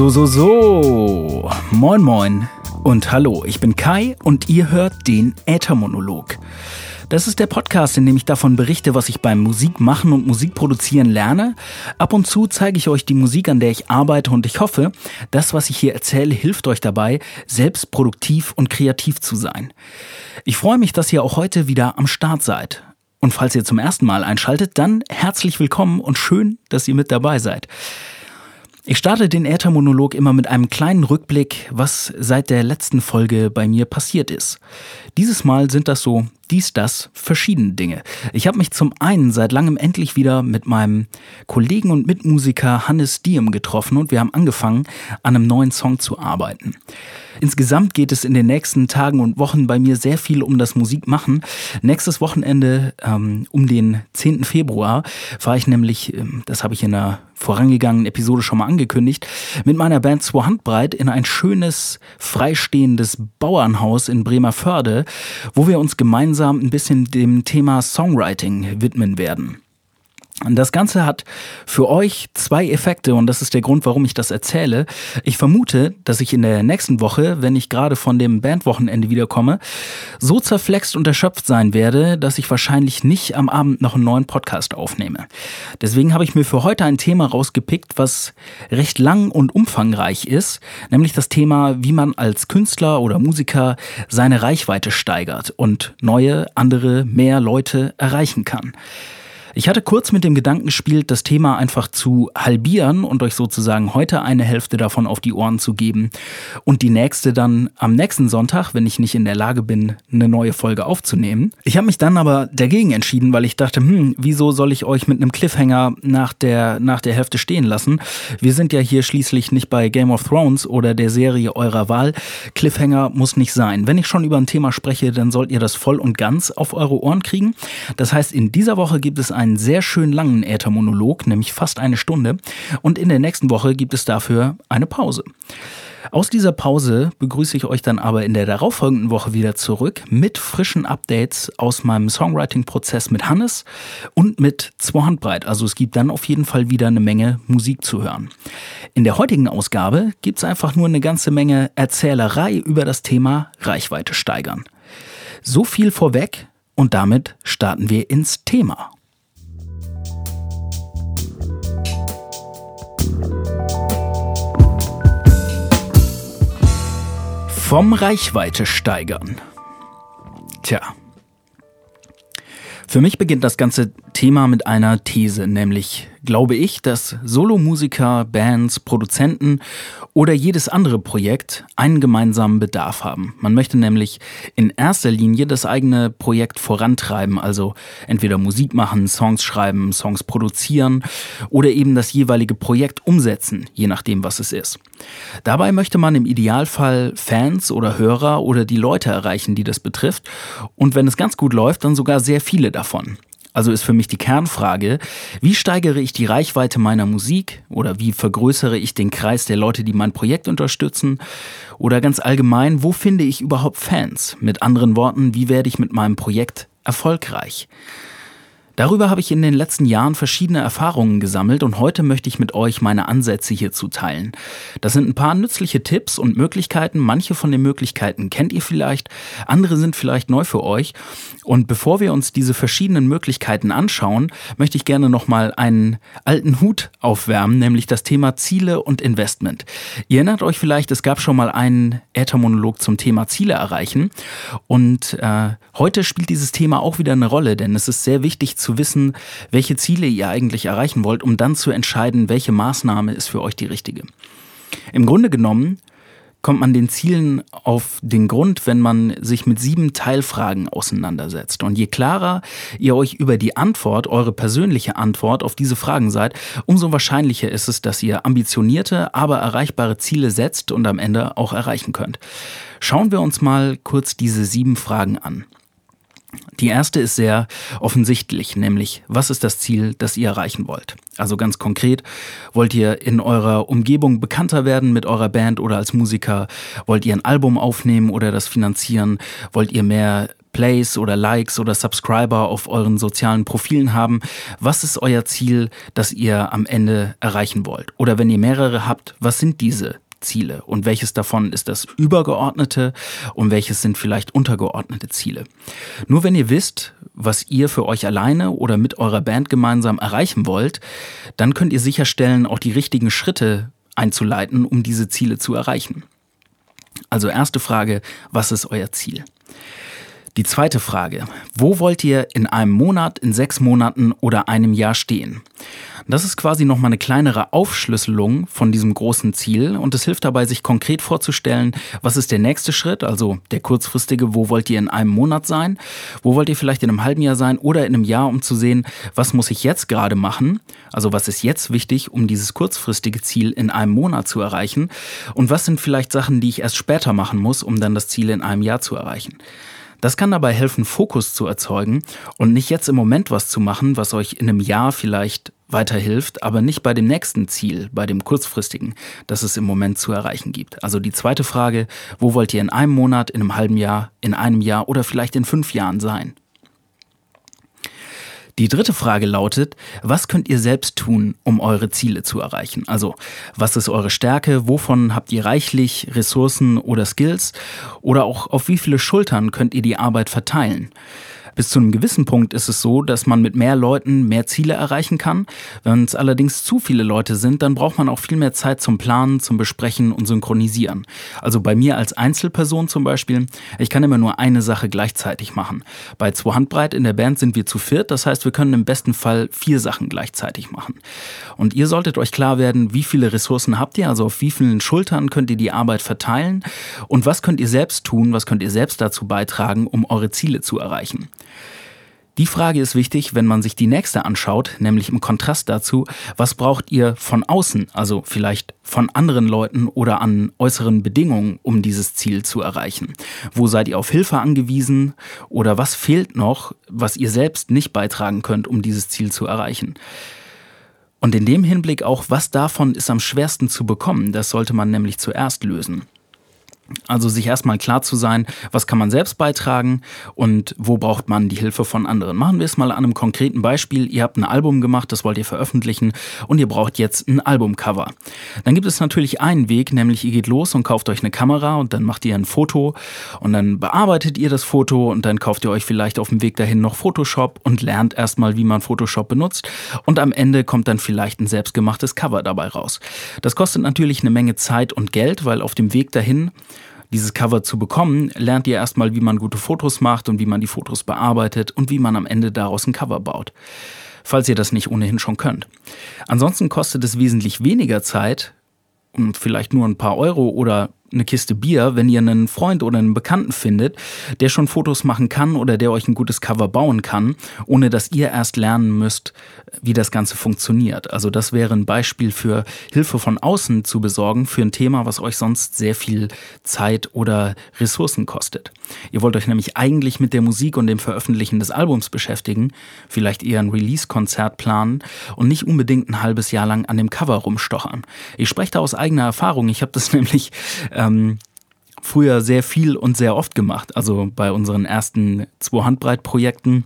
So, so, so. Moin, moin. Und hallo, ich bin Kai und ihr hört den Äthermonolog. Das ist der Podcast, in dem ich davon berichte, was ich beim Musikmachen und Musikproduzieren lerne. Ab und zu zeige ich euch die Musik, an der ich arbeite und ich hoffe, das, was ich hier erzähle, hilft euch dabei, selbst produktiv und kreativ zu sein. Ich freue mich, dass ihr auch heute wieder am Start seid. Und falls ihr zum ersten Mal einschaltet, dann herzlich willkommen und schön, dass ihr mit dabei seid. Ich starte den Äthermonolog immer mit einem kleinen Rückblick, was seit der letzten Folge bei mir passiert ist. Dieses Mal sind das so dies, das, verschiedene Dinge. Ich habe mich zum einen seit langem endlich wieder mit meinem Kollegen und Mitmusiker Hannes Diem getroffen und wir haben angefangen, an einem neuen Song zu arbeiten. Insgesamt geht es in den nächsten Tagen und Wochen bei mir sehr viel um das Musikmachen. Nächstes Wochenende, ähm, um den 10. Februar, fahre ich nämlich, ähm, das habe ich in einer vorangegangenen Episode schon mal angekündigt, mit meiner Band Zwei Handbreit in ein schönes, freistehendes Bauernhaus in Bremerförde, wo wir uns gemeinsam ein bisschen dem Thema Songwriting widmen werden. Das Ganze hat für euch zwei Effekte und das ist der Grund, warum ich das erzähle. Ich vermute, dass ich in der nächsten Woche, wenn ich gerade von dem Bandwochenende wiederkomme, so zerflext und erschöpft sein werde, dass ich wahrscheinlich nicht am Abend noch einen neuen Podcast aufnehme. Deswegen habe ich mir für heute ein Thema rausgepickt, was recht lang und umfangreich ist, nämlich das Thema, wie man als Künstler oder Musiker seine Reichweite steigert und neue, andere, mehr Leute erreichen kann. Ich hatte kurz mit dem Gedanken gespielt, das Thema einfach zu halbieren und euch sozusagen heute eine Hälfte davon auf die Ohren zu geben und die nächste dann am nächsten Sonntag, wenn ich nicht in der Lage bin, eine neue Folge aufzunehmen. Ich habe mich dann aber dagegen entschieden, weil ich dachte, hm, wieso soll ich euch mit einem Cliffhanger nach der, nach der Hälfte stehen lassen? Wir sind ja hier schließlich nicht bei Game of Thrones oder der Serie eurer Wahl. Cliffhanger muss nicht sein. Wenn ich schon über ein Thema spreche, dann sollt ihr das voll und ganz auf eure Ohren kriegen. Das heißt, in dieser Woche gibt es einen sehr schön langen Äthermonolog, nämlich fast eine Stunde. Und in der nächsten Woche gibt es dafür eine Pause. Aus dieser Pause begrüße ich euch dann aber in der darauffolgenden Woche wieder zurück mit frischen Updates aus meinem Songwriting-Prozess mit Hannes und mit Zwei Handbreit. Also es gibt dann auf jeden Fall wieder eine Menge Musik zu hören. In der heutigen Ausgabe gibt es einfach nur eine ganze Menge Erzählerei über das Thema Reichweite steigern. So viel vorweg und damit starten wir ins Thema. Vom Reichweite steigern. Tja. Für mich beginnt das ganze Thema mit einer These, nämlich glaube ich, dass Solomusiker, Bands, Produzenten oder jedes andere Projekt einen gemeinsamen Bedarf haben. Man möchte nämlich in erster Linie das eigene Projekt vorantreiben, also entweder Musik machen, Songs schreiben, Songs produzieren oder eben das jeweilige Projekt umsetzen, je nachdem, was es ist. Dabei möchte man im Idealfall Fans oder Hörer oder die Leute erreichen, die das betrifft und wenn es ganz gut läuft, dann sogar sehr viele davon. Also ist für mich die Kernfrage, wie steigere ich die Reichweite meiner Musik oder wie vergrößere ich den Kreis der Leute, die mein Projekt unterstützen oder ganz allgemein, wo finde ich überhaupt Fans? Mit anderen Worten, wie werde ich mit meinem Projekt erfolgreich? Darüber habe ich in den letzten Jahren verschiedene Erfahrungen gesammelt und heute möchte ich mit euch meine Ansätze hierzu teilen. Das sind ein paar nützliche Tipps und Möglichkeiten. Manche von den Möglichkeiten kennt ihr vielleicht, andere sind vielleicht neu für euch. Und bevor wir uns diese verschiedenen Möglichkeiten anschauen, möchte ich gerne nochmal einen alten Hut aufwärmen, nämlich das Thema Ziele und Investment. Ihr erinnert euch vielleicht, es gab schon mal einen Äthermonolog zum Thema Ziele erreichen. Und äh, heute spielt dieses Thema auch wieder eine Rolle, denn es ist sehr wichtig zu wissen, welche Ziele ihr eigentlich erreichen wollt, um dann zu entscheiden, welche Maßnahme ist für euch die richtige. Im Grunde genommen kommt man den Zielen auf den Grund, wenn man sich mit sieben Teilfragen auseinandersetzt. Und je klarer ihr euch über die Antwort, eure persönliche Antwort auf diese Fragen seid, umso wahrscheinlicher ist es, dass ihr ambitionierte, aber erreichbare Ziele setzt und am Ende auch erreichen könnt. Schauen wir uns mal kurz diese sieben Fragen an. Die erste ist sehr offensichtlich, nämlich was ist das Ziel, das ihr erreichen wollt? Also ganz konkret, wollt ihr in eurer Umgebung bekannter werden mit eurer Band oder als Musiker? Wollt ihr ein Album aufnehmen oder das finanzieren? Wollt ihr mehr Plays oder Likes oder Subscriber auf euren sozialen Profilen haben? Was ist euer Ziel, das ihr am Ende erreichen wollt? Oder wenn ihr mehrere habt, was sind diese Ziele und welches davon ist das übergeordnete und welches sind vielleicht untergeordnete Ziele. Nur wenn ihr wisst, was ihr für euch alleine oder mit eurer Band gemeinsam erreichen wollt, dann könnt ihr sicherstellen, auch die richtigen Schritte einzuleiten, um diese Ziele zu erreichen. Also erste Frage, was ist euer Ziel? Die zweite Frage, wo wollt ihr in einem Monat, in sechs Monaten oder einem Jahr stehen? Das ist quasi nochmal eine kleinere Aufschlüsselung von diesem großen Ziel und es hilft dabei, sich konkret vorzustellen, was ist der nächste Schritt, also der kurzfristige, wo wollt ihr in einem Monat sein, wo wollt ihr vielleicht in einem halben Jahr sein oder in einem Jahr, um zu sehen, was muss ich jetzt gerade machen, also was ist jetzt wichtig, um dieses kurzfristige Ziel in einem Monat zu erreichen und was sind vielleicht Sachen, die ich erst später machen muss, um dann das Ziel in einem Jahr zu erreichen. Das kann dabei helfen, Fokus zu erzeugen und nicht jetzt im Moment was zu machen, was euch in einem Jahr vielleicht weiterhilft, aber nicht bei dem nächsten Ziel, bei dem kurzfristigen, das es im Moment zu erreichen gibt. Also die zweite Frage, wo wollt ihr in einem Monat, in einem halben Jahr, in einem Jahr oder vielleicht in fünf Jahren sein? Die dritte Frage lautet, was könnt ihr selbst tun, um eure Ziele zu erreichen? Also, was ist eure Stärke? Wovon habt ihr reichlich Ressourcen oder Skills? Oder auch auf wie viele Schultern könnt ihr die Arbeit verteilen? Bis zu einem gewissen Punkt ist es so, dass man mit mehr Leuten mehr Ziele erreichen kann. Wenn es allerdings zu viele Leute sind, dann braucht man auch viel mehr Zeit zum Planen, zum Besprechen und Synchronisieren. Also bei mir als Einzelperson zum Beispiel, ich kann immer nur eine Sache gleichzeitig machen. Bei zwei Handbreit in der Band sind wir zu viert, das heißt, wir können im besten Fall vier Sachen gleichzeitig machen. Und ihr solltet euch klar werden, wie viele Ressourcen habt ihr, also auf wie vielen Schultern könnt ihr die Arbeit verteilen und was könnt ihr selbst tun, was könnt ihr selbst dazu beitragen, um eure Ziele zu erreichen. Die Frage ist wichtig, wenn man sich die nächste anschaut, nämlich im Kontrast dazu, was braucht ihr von außen, also vielleicht von anderen Leuten oder an äußeren Bedingungen, um dieses Ziel zu erreichen? Wo seid ihr auf Hilfe angewiesen oder was fehlt noch, was ihr selbst nicht beitragen könnt, um dieses Ziel zu erreichen? Und in dem Hinblick auch, was davon ist am schwersten zu bekommen, das sollte man nämlich zuerst lösen. Also sich erstmal klar zu sein, was kann man selbst beitragen und wo braucht man die Hilfe von anderen. Machen wir es mal an einem konkreten Beispiel. Ihr habt ein Album gemacht, das wollt ihr veröffentlichen und ihr braucht jetzt ein Albumcover. Dann gibt es natürlich einen Weg, nämlich ihr geht los und kauft euch eine Kamera und dann macht ihr ein Foto und dann bearbeitet ihr das Foto und dann kauft ihr euch vielleicht auf dem Weg dahin noch Photoshop und lernt erstmal, wie man Photoshop benutzt und am Ende kommt dann vielleicht ein selbstgemachtes Cover dabei raus. Das kostet natürlich eine Menge Zeit und Geld, weil auf dem Weg dahin dieses Cover zu bekommen, lernt ihr erstmal, wie man gute Fotos macht und wie man die Fotos bearbeitet und wie man am Ende daraus ein Cover baut. Falls ihr das nicht ohnehin schon könnt. Ansonsten kostet es wesentlich weniger Zeit, und vielleicht nur ein paar Euro oder eine Kiste Bier, wenn ihr einen Freund oder einen Bekannten findet, der schon Fotos machen kann oder der euch ein gutes Cover bauen kann, ohne dass ihr erst lernen müsst, wie das Ganze funktioniert. Also das wäre ein Beispiel für Hilfe von außen zu besorgen für ein Thema, was euch sonst sehr viel Zeit oder Ressourcen kostet. Ihr wollt euch nämlich eigentlich mit der Musik und dem Veröffentlichen des Albums beschäftigen, vielleicht eher ein Release-Konzert planen und nicht unbedingt ein halbes Jahr lang an dem Cover rumstochern. Ich spreche da aus eigener Erfahrung. Ich habe das nämlich ähm, früher sehr viel und sehr oft gemacht. Also bei unseren ersten zwei Handbreit-Projekten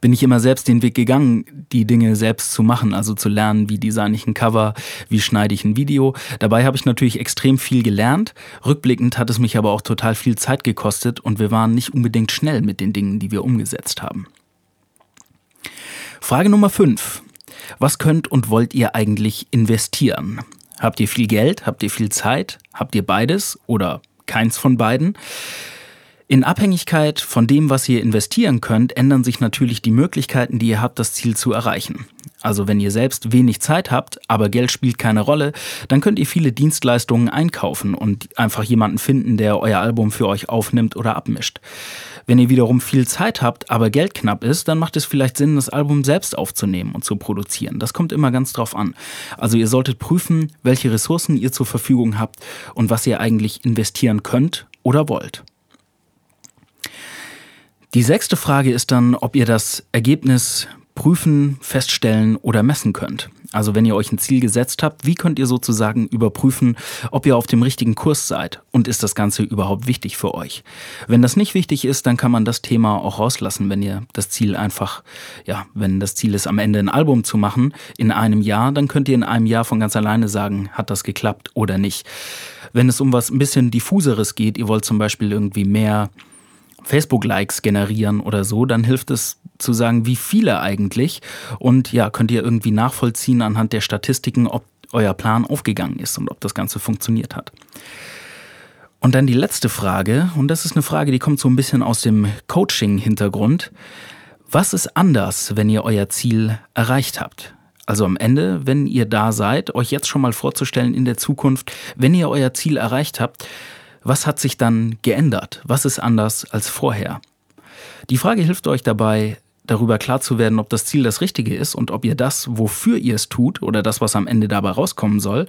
bin ich immer selbst den Weg gegangen, die Dinge selbst zu machen, also zu lernen, wie designe ich ein Cover, wie schneide ich ein Video. Dabei habe ich natürlich extrem viel gelernt. Rückblickend hat es mich aber auch total viel Zeit gekostet und wir waren nicht unbedingt schnell mit den Dingen, die wir umgesetzt haben. Frage Nummer 5. Was könnt und wollt ihr eigentlich investieren? Habt ihr viel Geld? Habt ihr viel Zeit? Habt ihr beides oder keins von beiden? In Abhängigkeit von dem, was ihr investieren könnt, ändern sich natürlich die Möglichkeiten, die ihr habt, das Ziel zu erreichen. Also wenn ihr selbst wenig Zeit habt, aber Geld spielt keine Rolle, dann könnt ihr viele Dienstleistungen einkaufen und einfach jemanden finden, der euer Album für euch aufnimmt oder abmischt. Wenn ihr wiederum viel Zeit habt, aber Geld knapp ist, dann macht es vielleicht Sinn, das Album selbst aufzunehmen und zu produzieren. Das kommt immer ganz drauf an. Also ihr solltet prüfen, welche Ressourcen ihr zur Verfügung habt und was ihr eigentlich investieren könnt oder wollt. Die sechste Frage ist dann, ob ihr das Ergebnis prüfen, feststellen oder messen könnt. Also wenn ihr euch ein Ziel gesetzt habt, wie könnt ihr sozusagen überprüfen, ob ihr auf dem richtigen Kurs seid und ist das Ganze überhaupt wichtig für euch? Wenn das nicht wichtig ist, dann kann man das Thema auch rauslassen, wenn ihr das Ziel einfach, ja, wenn das Ziel ist, am Ende ein Album zu machen in einem Jahr, dann könnt ihr in einem Jahr von ganz alleine sagen, hat das geklappt oder nicht. Wenn es um was ein bisschen diffuseres geht, ihr wollt zum Beispiel irgendwie mehr Facebook-Likes generieren oder so, dann hilft es zu sagen, wie viele eigentlich. Und ja, könnt ihr irgendwie nachvollziehen anhand der Statistiken, ob euer Plan aufgegangen ist und ob das Ganze funktioniert hat. Und dann die letzte Frage, und das ist eine Frage, die kommt so ein bisschen aus dem Coaching-Hintergrund. Was ist anders, wenn ihr euer Ziel erreicht habt? Also am Ende, wenn ihr da seid, euch jetzt schon mal vorzustellen in der Zukunft, wenn ihr euer Ziel erreicht habt, was hat sich dann geändert? Was ist anders als vorher? Die Frage hilft euch dabei, darüber klar zu werden, ob das Ziel das Richtige ist und ob ihr das, wofür ihr es tut oder das, was am Ende dabei rauskommen soll,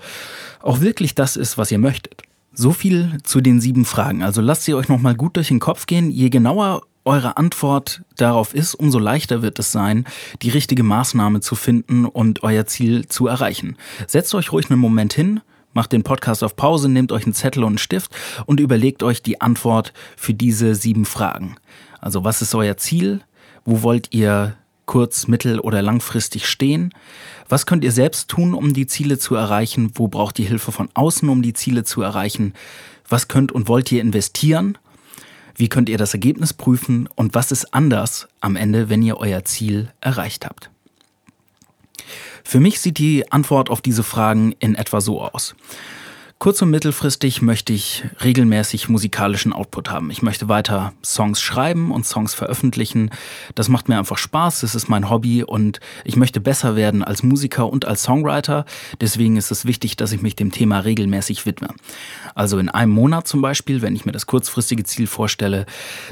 auch wirklich das ist, was ihr möchtet. So viel zu den sieben Fragen. Also lasst sie euch nochmal gut durch den Kopf gehen. Je genauer eure Antwort darauf ist, umso leichter wird es sein, die richtige Maßnahme zu finden und euer Ziel zu erreichen. Setzt euch ruhig einen Moment hin, Macht den Podcast auf Pause, nehmt euch einen Zettel und einen Stift und überlegt euch die Antwort für diese sieben Fragen. Also was ist euer Ziel? Wo wollt ihr kurz-, mittel- oder langfristig stehen? Was könnt ihr selbst tun, um die Ziele zu erreichen? Wo braucht ihr Hilfe von außen, um die Ziele zu erreichen? Was könnt und wollt ihr investieren? Wie könnt ihr das Ergebnis prüfen? Und was ist anders am Ende, wenn ihr euer Ziel erreicht habt? Für mich sieht die Antwort auf diese Fragen in etwa so aus. Kurz- und mittelfristig möchte ich regelmäßig musikalischen Output haben. Ich möchte weiter Songs schreiben und Songs veröffentlichen. Das macht mir einfach Spaß, es ist mein Hobby und ich möchte besser werden als Musiker und als Songwriter. Deswegen ist es wichtig, dass ich mich dem Thema regelmäßig widme. Also in einem Monat zum Beispiel, wenn ich mir das kurzfristige Ziel vorstelle,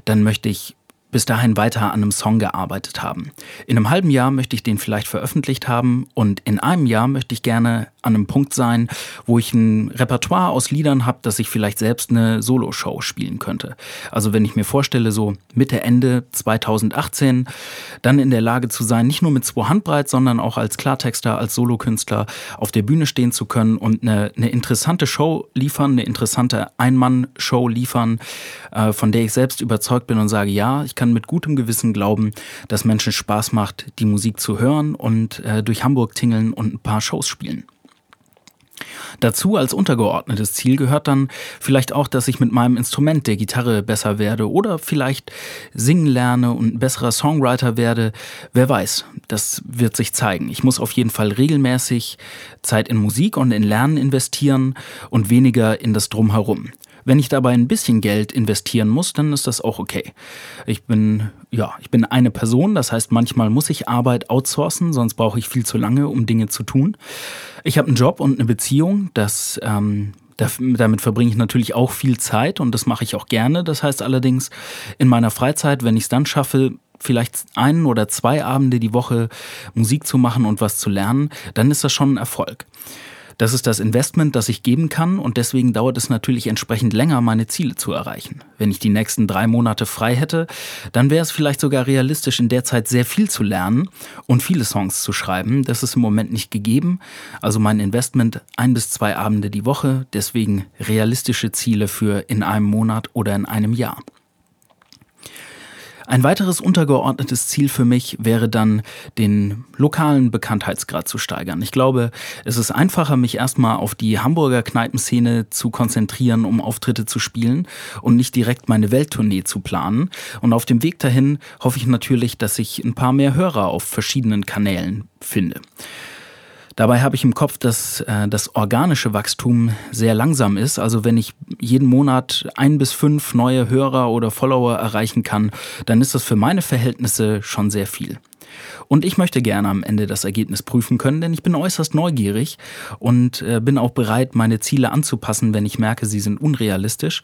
dann möchte ich bis dahin weiter an einem Song gearbeitet haben. In einem halben Jahr möchte ich den vielleicht veröffentlicht haben und in einem Jahr möchte ich gerne an einem Punkt sein, wo ich ein Repertoire aus Liedern habe, dass ich vielleicht selbst eine Solo-Show spielen könnte. Also wenn ich mir vorstelle, so Mitte, Ende 2018, dann in der Lage zu sein, nicht nur mit zwei Handbreit, sondern auch als Klartexter, als Solokünstler auf der Bühne stehen zu können und eine, eine interessante Show liefern, eine interessante Ein-Mann-Show liefern, äh, von der ich selbst überzeugt bin und sage, ja, ich kann mit gutem Gewissen glauben, dass Menschen Spaß macht, die Musik zu hören und äh, durch Hamburg tingeln und ein paar Shows spielen. Dazu als untergeordnetes Ziel gehört dann vielleicht auch, dass ich mit meinem Instrument der Gitarre besser werde oder vielleicht singen lerne und ein besserer Songwriter werde. Wer weiß, das wird sich zeigen. Ich muss auf jeden Fall regelmäßig Zeit in Musik und in Lernen investieren und weniger in das Drumherum. Wenn ich dabei ein bisschen Geld investieren muss, dann ist das auch okay. Ich bin, ja, ich bin eine Person, das heißt, manchmal muss ich Arbeit outsourcen, sonst brauche ich viel zu lange, um Dinge zu tun. Ich habe einen Job und eine Beziehung, das ähm, damit verbringe ich natürlich auch viel Zeit und das mache ich auch gerne. Das heißt allerdings, in meiner Freizeit, wenn ich es dann schaffe, vielleicht einen oder zwei Abende die Woche Musik zu machen und was zu lernen, dann ist das schon ein Erfolg. Das ist das Investment, das ich geben kann und deswegen dauert es natürlich entsprechend länger, meine Ziele zu erreichen. Wenn ich die nächsten drei Monate frei hätte, dann wäre es vielleicht sogar realistisch, in der Zeit sehr viel zu lernen und viele Songs zu schreiben. Das ist im Moment nicht gegeben. Also mein Investment ein bis zwei Abende die Woche, deswegen realistische Ziele für in einem Monat oder in einem Jahr. Ein weiteres untergeordnetes Ziel für mich wäre dann, den lokalen Bekanntheitsgrad zu steigern. Ich glaube, es ist einfacher, mich erstmal auf die Hamburger Kneipenszene zu konzentrieren, um Auftritte zu spielen und nicht direkt meine Welttournee zu planen. Und auf dem Weg dahin hoffe ich natürlich, dass ich ein paar mehr Hörer auf verschiedenen Kanälen finde. Dabei habe ich im Kopf, dass äh, das organische Wachstum sehr langsam ist. Also wenn ich jeden Monat ein bis fünf neue Hörer oder Follower erreichen kann, dann ist das für meine Verhältnisse schon sehr viel. Und ich möchte gerne am Ende das Ergebnis prüfen können, denn ich bin äußerst neugierig und äh, bin auch bereit, meine Ziele anzupassen, wenn ich merke, sie sind unrealistisch.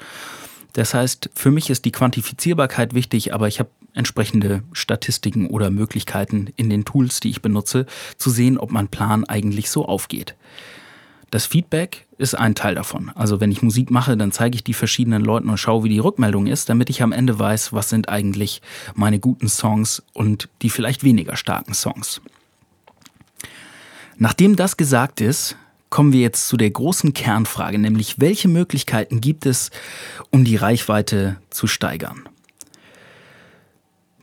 Das heißt, für mich ist die Quantifizierbarkeit wichtig, aber ich habe entsprechende Statistiken oder Möglichkeiten in den Tools, die ich benutze, zu sehen, ob mein Plan eigentlich so aufgeht. Das Feedback ist ein Teil davon. Also wenn ich Musik mache, dann zeige ich die verschiedenen Leuten und schaue, wie die Rückmeldung ist, damit ich am Ende weiß, was sind eigentlich meine guten Songs und die vielleicht weniger starken Songs. Nachdem das gesagt ist, kommen wir jetzt zu der großen Kernfrage, nämlich welche Möglichkeiten gibt es, um die Reichweite zu steigern?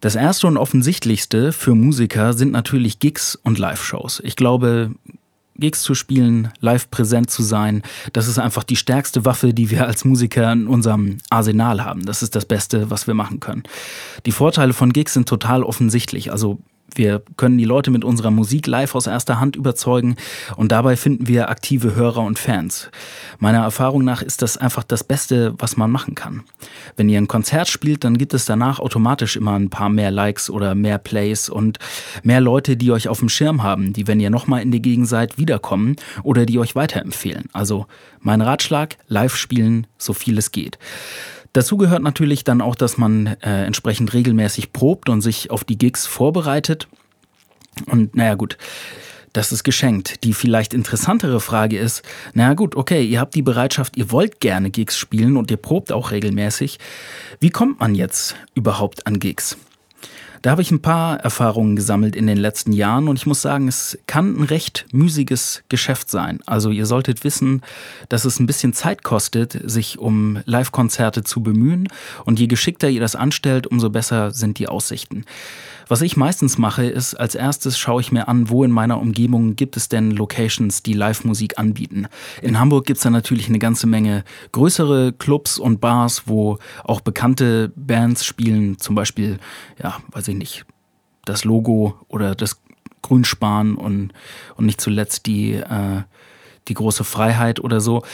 Das erste und offensichtlichste für Musiker sind natürlich Gigs und Live-Shows. Ich glaube, Gigs zu spielen, live präsent zu sein, das ist einfach die stärkste Waffe, die wir als Musiker in unserem Arsenal haben. Das ist das Beste, was wir machen können. Die Vorteile von Gigs sind total offensichtlich. Also wir können die Leute mit unserer Musik live aus erster Hand überzeugen und dabei finden wir aktive Hörer und Fans. Meiner Erfahrung nach ist das einfach das Beste, was man machen kann. Wenn ihr ein Konzert spielt, dann gibt es danach automatisch immer ein paar mehr Likes oder mehr Plays und mehr Leute, die euch auf dem Schirm haben, die, wenn ihr nochmal in die Gegend seid, wiederkommen oder die euch weiterempfehlen. Also mein Ratschlag, live spielen, so viel es geht. Dazu gehört natürlich dann auch, dass man äh, entsprechend regelmäßig probt und sich auf die Gigs vorbereitet. Und naja gut, das ist geschenkt. Die vielleicht interessantere Frage ist, naja gut, okay, ihr habt die Bereitschaft, ihr wollt gerne Gigs spielen und ihr probt auch regelmäßig. Wie kommt man jetzt überhaupt an Gigs? Da habe ich ein paar Erfahrungen gesammelt in den letzten Jahren und ich muss sagen, es kann ein recht müßiges Geschäft sein. Also ihr solltet wissen, dass es ein bisschen Zeit kostet, sich um Live-Konzerte zu bemühen und je geschickter ihr das anstellt, umso besser sind die Aussichten. Was ich meistens mache, ist, als erstes schaue ich mir an, wo in meiner Umgebung gibt es denn Locations, die Live-Musik anbieten. In Hamburg gibt es da natürlich eine ganze Menge größere Clubs und Bars, wo auch bekannte Bands spielen, zum Beispiel, ja, weiß ich nicht, das Logo oder das Grünspan und, und nicht zuletzt die, äh, die große Freiheit oder so.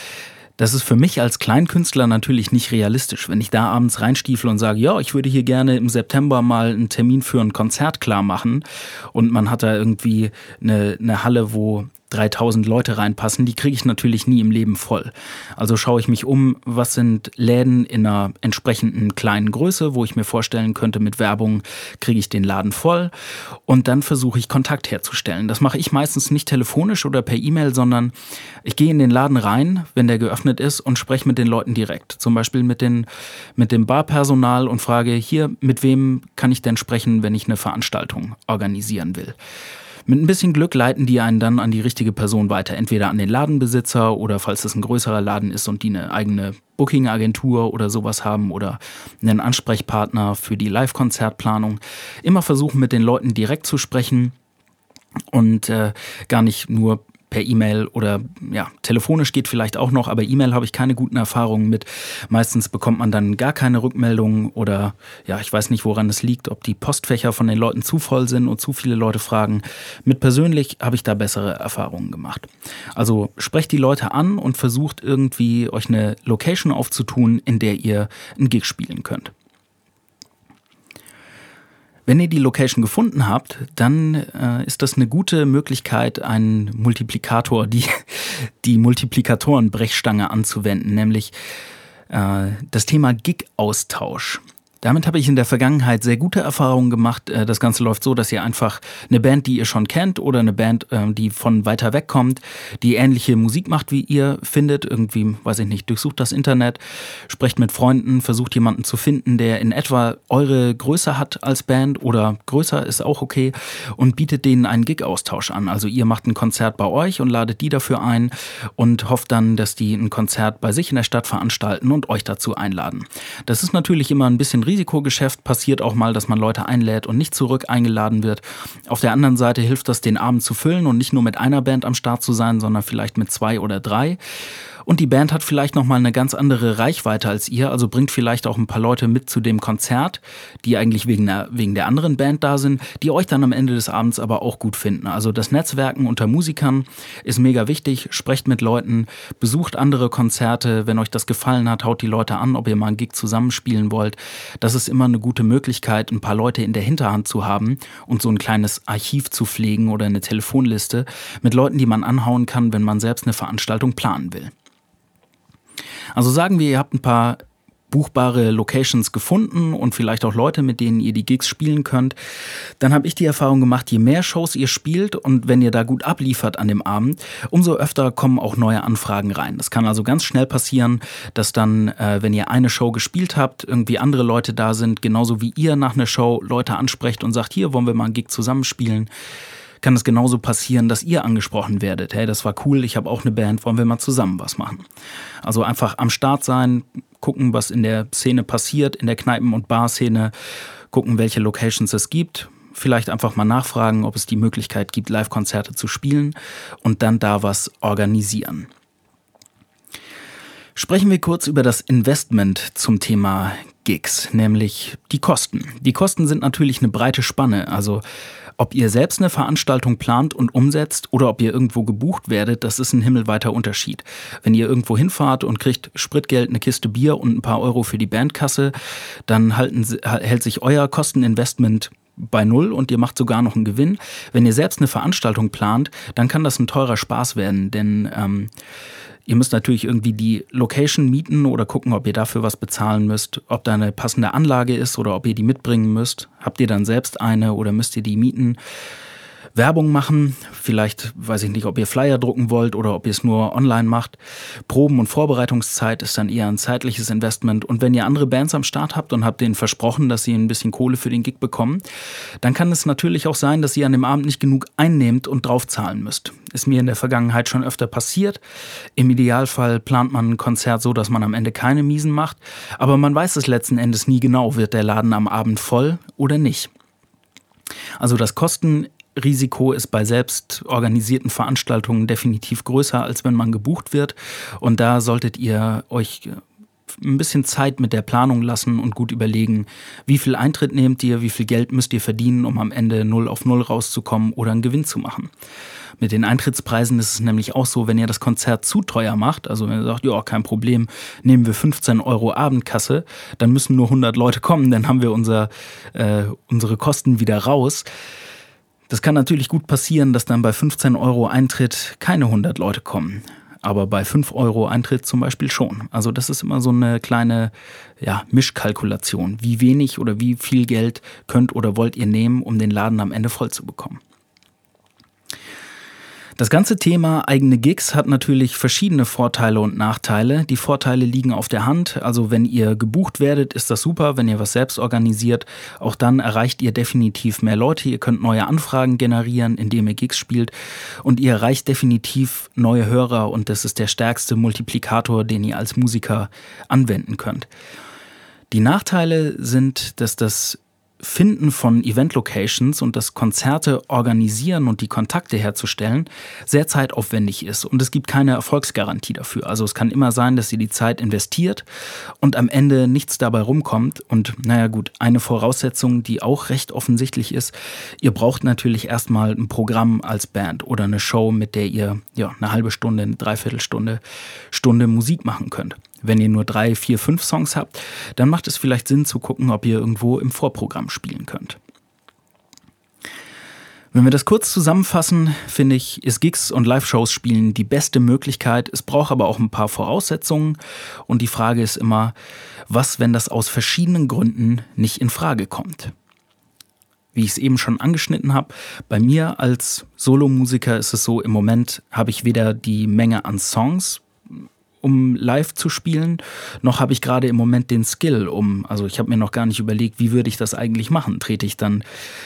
Das ist für mich als Kleinkünstler natürlich nicht realistisch. Wenn ich da abends reinstiefel und sage, ja, ich würde hier gerne im September mal einen Termin für ein Konzert klar machen und man hat da irgendwie eine, eine Halle, wo 3000 Leute reinpassen, die kriege ich natürlich nie im Leben voll. Also schaue ich mich um, was sind Läden in einer entsprechenden kleinen Größe, wo ich mir vorstellen könnte, mit Werbung kriege ich den Laden voll und dann versuche ich Kontakt herzustellen. Das mache ich meistens nicht telefonisch oder per E-Mail, sondern ich gehe in den Laden rein, wenn der geöffnet ist und spreche mit den Leuten direkt. Zum Beispiel mit, den, mit dem Barpersonal und frage hier, mit wem kann ich denn sprechen, wenn ich eine Veranstaltung organisieren will. Mit ein bisschen Glück leiten die einen dann an die richtige Person weiter, entweder an den Ladenbesitzer oder falls es ein größerer Laden ist und die eine eigene Booking-Agentur oder sowas haben oder einen Ansprechpartner für die Live-Konzertplanung. Immer versuchen mit den Leuten direkt zu sprechen und äh, gar nicht nur per E-Mail oder ja, telefonisch geht vielleicht auch noch, aber E-Mail habe ich keine guten Erfahrungen mit. Meistens bekommt man dann gar keine Rückmeldungen oder ja, ich weiß nicht, woran es liegt, ob die Postfächer von den Leuten zu voll sind und zu viele Leute fragen. Mit persönlich habe ich da bessere Erfahrungen gemacht. Also sprecht die Leute an und versucht irgendwie euch eine Location aufzutun, in der ihr einen Gig spielen könnt. Wenn ihr die Location gefunden habt, dann äh, ist das eine gute Möglichkeit, einen Multiplikator, die, die Multiplikatoren-Brechstange anzuwenden, nämlich äh, das Thema Gig-Austausch. Damit habe ich in der Vergangenheit sehr gute Erfahrungen gemacht. Äh, das Ganze läuft so, dass ihr einfach eine Band, die ihr schon kennt oder eine Band, äh, die von weiter weg kommt, die ähnliche Musik macht wie ihr, findet, irgendwie, weiß ich nicht, durchsucht das Internet, sprecht mit Freunden, versucht jemanden zu finden, der in etwa eure Größe hat als Band oder größer ist auch okay und bietet denen einen Gig-Austausch an. Also ihr macht ein Konzert bei euch und ladet die dafür ein und hofft dann, dass die ein Konzert bei sich in der Stadt veranstalten und euch dazu einladen. Das ist natürlich immer ein bisschen Risikogeschäft passiert auch mal, dass man Leute einlädt und nicht zurück eingeladen wird. Auf der anderen Seite hilft das, den Abend zu füllen und nicht nur mit einer Band am Start zu sein, sondern vielleicht mit zwei oder drei. Und die Band hat vielleicht nochmal eine ganz andere Reichweite als ihr, also bringt vielleicht auch ein paar Leute mit zu dem Konzert, die eigentlich wegen der, wegen der anderen Band da sind, die euch dann am Ende des Abends aber auch gut finden. Also das Netzwerken unter Musikern ist mega wichtig. Sprecht mit Leuten, besucht andere Konzerte. Wenn euch das gefallen hat, haut die Leute an, ob ihr mal einen Gig zusammenspielen wollt. Das ist immer eine gute Möglichkeit, ein paar Leute in der Hinterhand zu haben und so ein kleines Archiv zu pflegen oder eine Telefonliste mit Leuten, die man anhauen kann, wenn man selbst eine Veranstaltung planen will. Also sagen wir, ihr habt ein paar buchbare Locations gefunden und vielleicht auch Leute, mit denen ihr die Gigs spielen könnt, dann habe ich die Erfahrung gemacht, je mehr Shows ihr spielt und wenn ihr da gut abliefert an dem Abend, umso öfter kommen auch neue Anfragen rein. Das kann also ganz schnell passieren, dass dann, äh, wenn ihr eine Show gespielt habt, irgendwie andere Leute da sind, genauso wie ihr nach einer Show Leute ansprecht und sagt, hier wollen wir mal einen Gig zusammenspielen kann es genauso passieren, dass ihr angesprochen werdet. Hey, das war cool, ich habe auch eine Band, wollen wir mal zusammen was machen? Also einfach am Start sein, gucken, was in der Szene passiert, in der Kneipen- und Barszene, gucken, welche Locations es gibt, vielleicht einfach mal nachfragen, ob es die Möglichkeit gibt, Live-Konzerte zu spielen und dann da was organisieren. Sprechen wir kurz über das Investment zum Thema Gigs, nämlich die Kosten. Die Kosten sind natürlich eine breite Spanne, also ob ihr selbst eine Veranstaltung plant und umsetzt oder ob ihr irgendwo gebucht werdet, das ist ein himmelweiter Unterschied. Wenn ihr irgendwo hinfahrt und kriegt Spritgeld, eine Kiste Bier und ein paar Euro für die Bandkasse, dann halten, hält sich euer Kosteninvestment bei Null und ihr macht sogar noch einen Gewinn. Wenn ihr selbst eine Veranstaltung plant, dann kann das ein teurer Spaß werden, denn ähm, Ihr müsst natürlich irgendwie die Location mieten oder gucken, ob ihr dafür was bezahlen müsst, ob da eine passende Anlage ist oder ob ihr die mitbringen müsst. Habt ihr dann selbst eine oder müsst ihr die mieten? Werbung machen. Vielleicht weiß ich nicht, ob ihr Flyer drucken wollt oder ob ihr es nur online macht. Proben- und Vorbereitungszeit ist dann eher ein zeitliches Investment. Und wenn ihr andere Bands am Start habt und habt denen versprochen, dass sie ein bisschen Kohle für den Gig bekommen, dann kann es natürlich auch sein, dass ihr an dem Abend nicht genug einnehmt und draufzahlen müsst. Ist mir in der Vergangenheit schon öfter passiert. Im Idealfall plant man ein Konzert so, dass man am Ende keine Miesen macht. Aber man weiß es letzten Endes nie genau, wird der Laden am Abend voll oder nicht. Also das Kosten Risiko ist bei selbst organisierten Veranstaltungen definitiv größer, als wenn man gebucht wird. Und da solltet ihr euch äh, ein bisschen Zeit mit der Planung lassen und gut überlegen, wie viel Eintritt nehmt ihr, wie viel Geld müsst ihr verdienen, um am Ende null auf null rauszukommen oder einen Gewinn zu machen. Mit den Eintrittspreisen ist es nämlich auch so, wenn ihr das Konzert zu teuer macht, also wenn ihr sagt, ja, kein Problem, nehmen wir 15 Euro Abendkasse, dann müssen nur 100 Leute kommen, dann haben wir unser, äh, unsere Kosten wieder raus. Das kann natürlich gut passieren, dass dann bei 15 Euro Eintritt keine 100 Leute kommen. Aber bei 5 Euro Eintritt zum Beispiel schon. Also das ist immer so eine kleine ja, Mischkalkulation. Wie wenig oder wie viel Geld könnt oder wollt ihr nehmen, um den Laden am Ende voll zu bekommen. Das ganze Thema eigene Gigs hat natürlich verschiedene Vorteile und Nachteile. Die Vorteile liegen auf der Hand. Also wenn ihr gebucht werdet, ist das super. Wenn ihr was selbst organisiert, auch dann erreicht ihr definitiv mehr Leute. Ihr könnt neue Anfragen generieren, indem ihr Gigs spielt. Und ihr erreicht definitiv neue Hörer. Und das ist der stärkste Multiplikator, den ihr als Musiker anwenden könnt. Die Nachteile sind, dass das Finden von Event-Locations und das Konzerte organisieren und die Kontakte herzustellen sehr zeitaufwendig ist und es gibt keine Erfolgsgarantie dafür. Also es kann immer sein, dass ihr die Zeit investiert und am Ende nichts dabei rumkommt. Und naja gut, eine Voraussetzung, die auch recht offensichtlich ist, ihr braucht natürlich erstmal ein Programm als Band oder eine Show, mit der ihr ja eine halbe Stunde, eine Dreiviertelstunde, Stunde Musik machen könnt. Wenn ihr nur drei, vier, fünf Songs habt, dann macht es vielleicht Sinn zu gucken, ob ihr irgendwo im Vorprogramm spielen könnt. Wenn wir das kurz zusammenfassen, finde ich, ist Gigs und Live-Shows spielen die beste Möglichkeit. Es braucht aber auch ein paar Voraussetzungen. Und die Frage ist immer, was, wenn das aus verschiedenen Gründen nicht in Frage kommt? Wie ich es eben schon angeschnitten habe, bei mir als Solomusiker ist es so, im Moment habe ich weder die Menge an Songs, um live zu spielen, noch habe ich gerade im Moment den Skill, um, also ich habe mir noch gar nicht überlegt, wie würde ich das eigentlich machen. Trete ich dann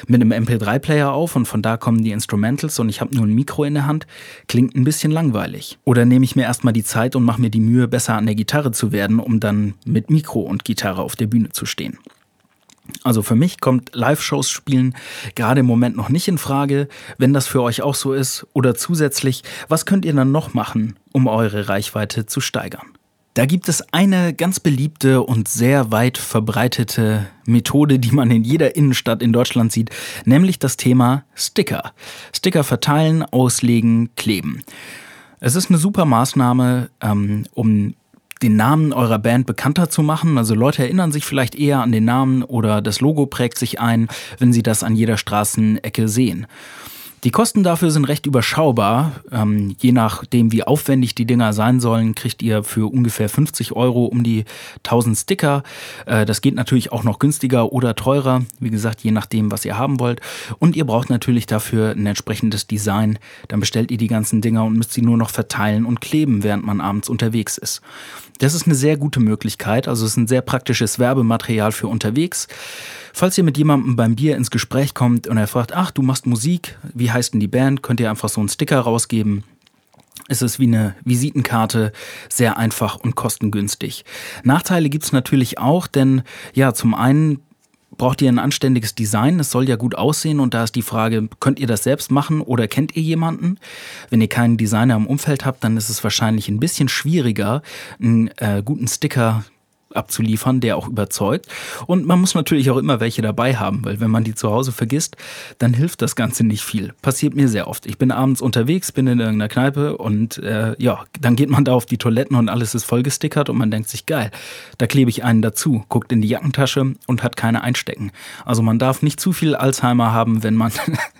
mit einem MP3-Player auf und von da kommen die Instrumentals und ich habe nur ein Mikro in der Hand, klingt ein bisschen langweilig. Oder nehme ich mir erstmal die Zeit und mache mir die Mühe, besser an der Gitarre zu werden, um dann mit Mikro und Gitarre auf der Bühne zu stehen. Also für mich kommt Live-Shows spielen gerade im Moment noch nicht in Frage. Wenn das für euch auch so ist oder zusätzlich, was könnt ihr dann noch machen, um eure Reichweite zu steigern? Da gibt es eine ganz beliebte und sehr weit verbreitete Methode, die man in jeder Innenstadt in Deutschland sieht, nämlich das Thema Sticker. Sticker verteilen, auslegen, kleben. Es ist eine super Maßnahme, ähm, um den Namen eurer Band bekannter zu machen. Also Leute erinnern sich vielleicht eher an den Namen oder das Logo prägt sich ein, wenn sie das an jeder Straßenecke sehen. Die Kosten dafür sind recht überschaubar. Ähm, je nachdem, wie aufwendig die Dinger sein sollen, kriegt ihr für ungefähr 50 Euro um die 1000 Sticker. Äh, das geht natürlich auch noch günstiger oder teurer. Wie gesagt, je nachdem, was ihr haben wollt. Und ihr braucht natürlich dafür ein entsprechendes Design. Dann bestellt ihr die ganzen Dinger und müsst sie nur noch verteilen und kleben, während man abends unterwegs ist. Das ist eine sehr gute Möglichkeit. Also es ist ein sehr praktisches Werbematerial für unterwegs. Falls ihr mit jemandem beim Bier ins Gespräch kommt und er fragt, ach, du machst Musik, wie heißt denn die Band, könnt ihr einfach so einen Sticker rausgeben. Es ist wie eine Visitenkarte, sehr einfach und kostengünstig. Nachteile gibt's natürlich auch, denn ja, zum einen braucht ihr ein anständiges Design. Es soll ja gut aussehen und da ist die Frage, könnt ihr das selbst machen oder kennt ihr jemanden? Wenn ihr keinen Designer im Umfeld habt, dann ist es wahrscheinlich ein bisschen schwieriger, einen äh, guten Sticker abzuliefern, der auch überzeugt. Und man muss natürlich auch immer welche dabei haben, weil wenn man die zu Hause vergisst, dann hilft das Ganze nicht viel. Passiert mir sehr oft. Ich bin abends unterwegs, bin in irgendeiner Kneipe und äh, ja, dann geht man da auf die Toiletten und alles ist vollgestickert und man denkt sich, geil, da klebe ich einen dazu, guckt in die Jackentasche und hat keine einstecken. Also man darf nicht zu viel Alzheimer haben, wenn man,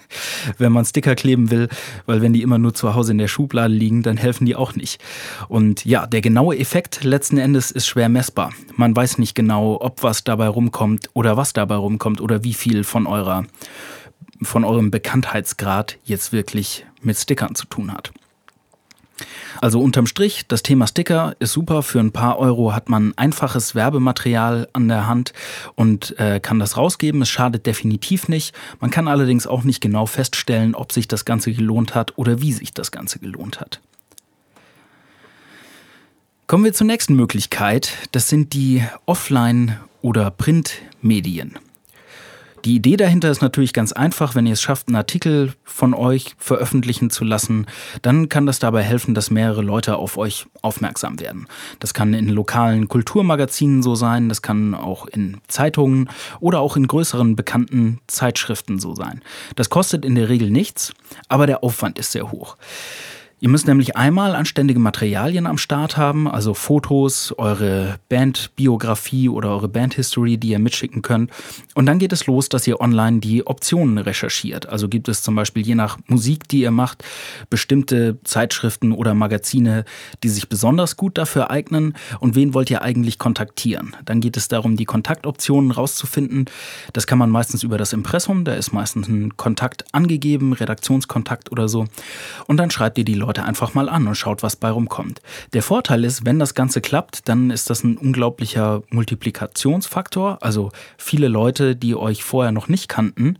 wenn man Sticker kleben will, weil wenn die immer nur zu Hause in der Schublade liegen, dann helfen die auch nicht. Und ja, der genaue Effekt letzten Endes ist schwer messbar. Man weiß nicht genau, ob was dabei rumkommt oder was dabei rumkommt oder wie viel von eurer von eurem Bekanntheitsgrad jetzt wirklich mit Stickern zu tun hat. Also unterm Strich, das Thema Sticker ist super. Für ein paar Euro hat man einfaches Werbematerial an der Hand und äh, kann das rausgeben. Es schadet definitiv nicht. Man kann allerdings auch nicht genau feststellen, ob sich das Ganze gelohnt hat oder wie sich das Ganze gelohnt hat. Kommen wir zur nächsten Möglichkeit. Das sind die Offline- oder Printmedien. Die Idee dahinter ist natürlich ganz einfach. Wenn ihr es schafft, einen Artikel von euch veröffentlichen zu lassen, dann kann das dabei helfen, dass mehrere Leute auf euch aufmerksam werden. Das kann in lokalen Kulturmagazinen so sein, das kann auch in Zeitungen oder auch in größeren bekannten Zeitschriften so sein. Das kostet in der Regel nichts, aber der Aufwand ist sehr hoch. Ihr müsst nämlich einmal anständige Materialien am Start haben, also Fotos, eure Bandbiografie oder eure Bandhistory, die ihr mitschicken könnt. Und dann geht es los, dass ihr online die Optionen recherchiert. Also gibt es zum Beispiel je nach Musik, die ihr macht, bestimmte Zeitschriften oder Magazine, die sich besonders gut dafür eignen. Und wen wollt ihr eigentlich kontaktieren? Dann geht es darum, die Kontaktoptionen rauszufinden. Das kann man meistens über das Impressum, da ist meistens ein Kontakt angegeben, Redaktionskontakt oder so. Und dann schreibt ihr die Leute Leute einfach mal an und schaut, was bei rumkommt. Der Vorteil ist, wenn das Ganze klappt, dann ist das ein unglaublicher Multiplikationsfaktor. Also viele Leute, die euch vorher noch nicht kannten,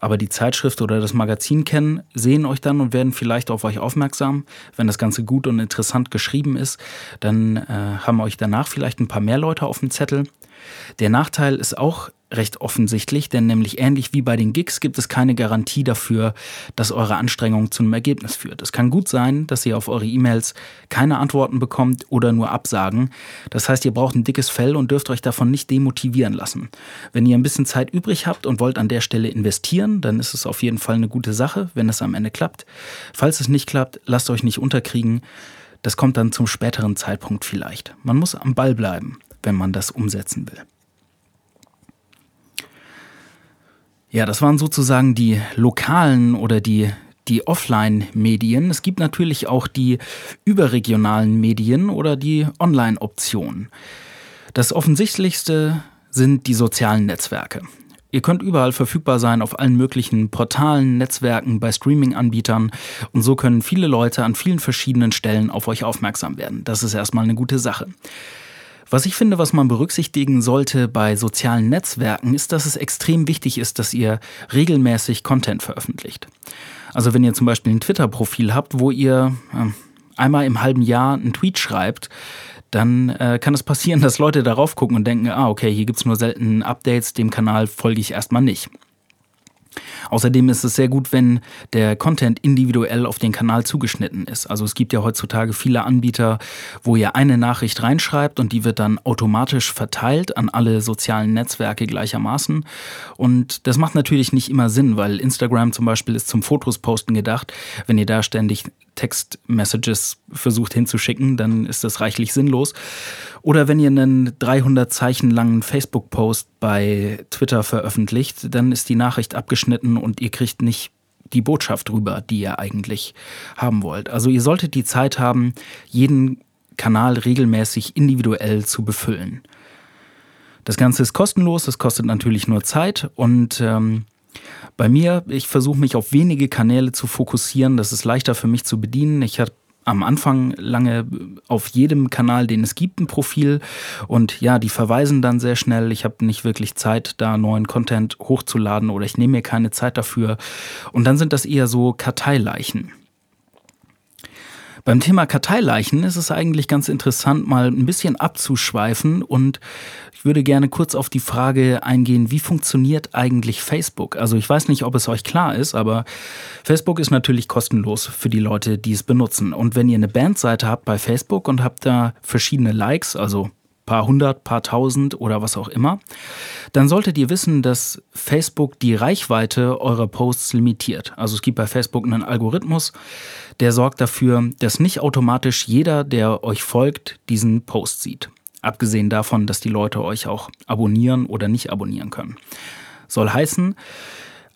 aber die Zeitschrift oder das Magazin kennen, sehen euch dann und werden vielleicht auf euch aufmerksam. Wenn das Ganze gut und interessant geschrieben ist, dann äh, haben euch danach vielleicht ein paar mehr Leute auf dem Zettel. Der Nachteil ist auch, recht offensichtlich, denn nämlich ähnlich wie bei den Gigs gibt es keine Garantie dafür, dass eure Anstrengung zu einem Ergebnis führt. Es kann gut sein, dass ihr auf eure E-Mails keine Antworten bekommt oder nur Absagen. Das heißt, ihr braucht ein dickes Fell und dürft euch davon nicht demotivieren lassen. Wenn ihr ein bisschen Zeit übrig habt und wollt an der Stelle investieren, dann ist es auf jeden Fall eine gute Sache, wenn es am Ende klappt. Falls es nicht klappt, lasst euch nicht unterkriegen. Das kommt dann zum späteren Zeitpunkt vielleicht. Man muss am Ball bleiben, wenn man das umsetzen will. Ja, das waren sozusagen die lokalen oder die, die Offline-Medien. Es gibt natürlich auch die überregionalen Medien oder die Online-Optionen. Das offensichtlichste sind die sozialen Netzwerke. Ihr könnt überall verfügbar sein auf allen möglichen Portalen, Netzwerken, bei Streaming-Anbietern und so können viele Leute an vielen verschiedenen Stellen auf euch aufmerksam werden. Das ist erstmal eine gute Sache. Was ich finde, was man berücksichtigen sollte bei sozialen Netzwerken, ist, dass es extrem wichtig ist, dass ihr regelmäßig Content veröffentlicht. Also wenn ihr zum Beispiel ein Twitter-Profil habt, wo ihr äh, einmal im halben Jahr einen Tweet schreibt, dann äh, kann es passieren, dass Leute darauf gucken und denken, ah, okay, hier gibt's nur selten Updates, dem Kanal folge ich erstmal nicht. Außerdem ist es sehr gut, wenn der Content individuell auf den Kanal zugeschnitten ist. Also es gibt ja heutzutage viele Anbieter, wo ihr eine Nachricht reinschreibt und die wird dann automatisch verteilt an alle sozialen Netzwerke gleichermaßen. Und das macht natürlich nicht immer Sinn, weil Instagram zum Beispiel ist zum Fotos posten gedacht. Wenn ihr da ständig Textmessages versucht hinzuschicken, dann ist das reichlich sinnlos. Oder wenn ihr einen 300 Zeichen langen Facebook-Post bei Twitter veröffentlicht, dann ist die Nachricht abgeschnitten und ihr kriegt nicht die Botschaft rüber, die ihr eigentlich haben wollt. Also ihr solltet die Zeit haben, jeden Kanal regelmäßig individuell zu befüllen. Das Ganze ist kostenlos, es kostet natürlich nur Zeit und ähm, bei mir, ich versuche mich auf wenige Kanäle zu fokussieren, das ist leichter für mich zu bedienen. Ich habe am Anfang lange auf jedem Kanal, den es gibt, ein Profil und ja, die verweisen dann sehr schnell. Ich habe nicht wirklich Zeit, da neuen Content hochzuladen oder ich nehme mir keine Zeit dafür. Und dann sind das eher so Karteileichen. Beim Thema Karteileichen ist es eigentlich ganz interessant, mal ein bisschen abzuschweifen und ich würde gerne kurz auf die Frage eingehen, wie funktioniert eigentlich Facebook? Also ich weiß nicht, ob es euch klar ist, aber Facebook ist natürlich kostenlos für die Leute, die es benutzen. Und wenn ihr eine Bandseite habt bei Facebook und habt da verschiedene Likes, also paar hundert, paar tausend oder was auch immer, dann solltet ihr wissen, dass Facebook die Reichweite eurer Posts limitiert. Also es gibt bei Facebook einen Algorithmus, der sorgt dafür, dass nicht automatisch jeder, der euch folgt, diesen Post sieht. Abgesehen davon, dass die Leute euch auch abonnieren oder nicht abonnieren können. Soll heißen,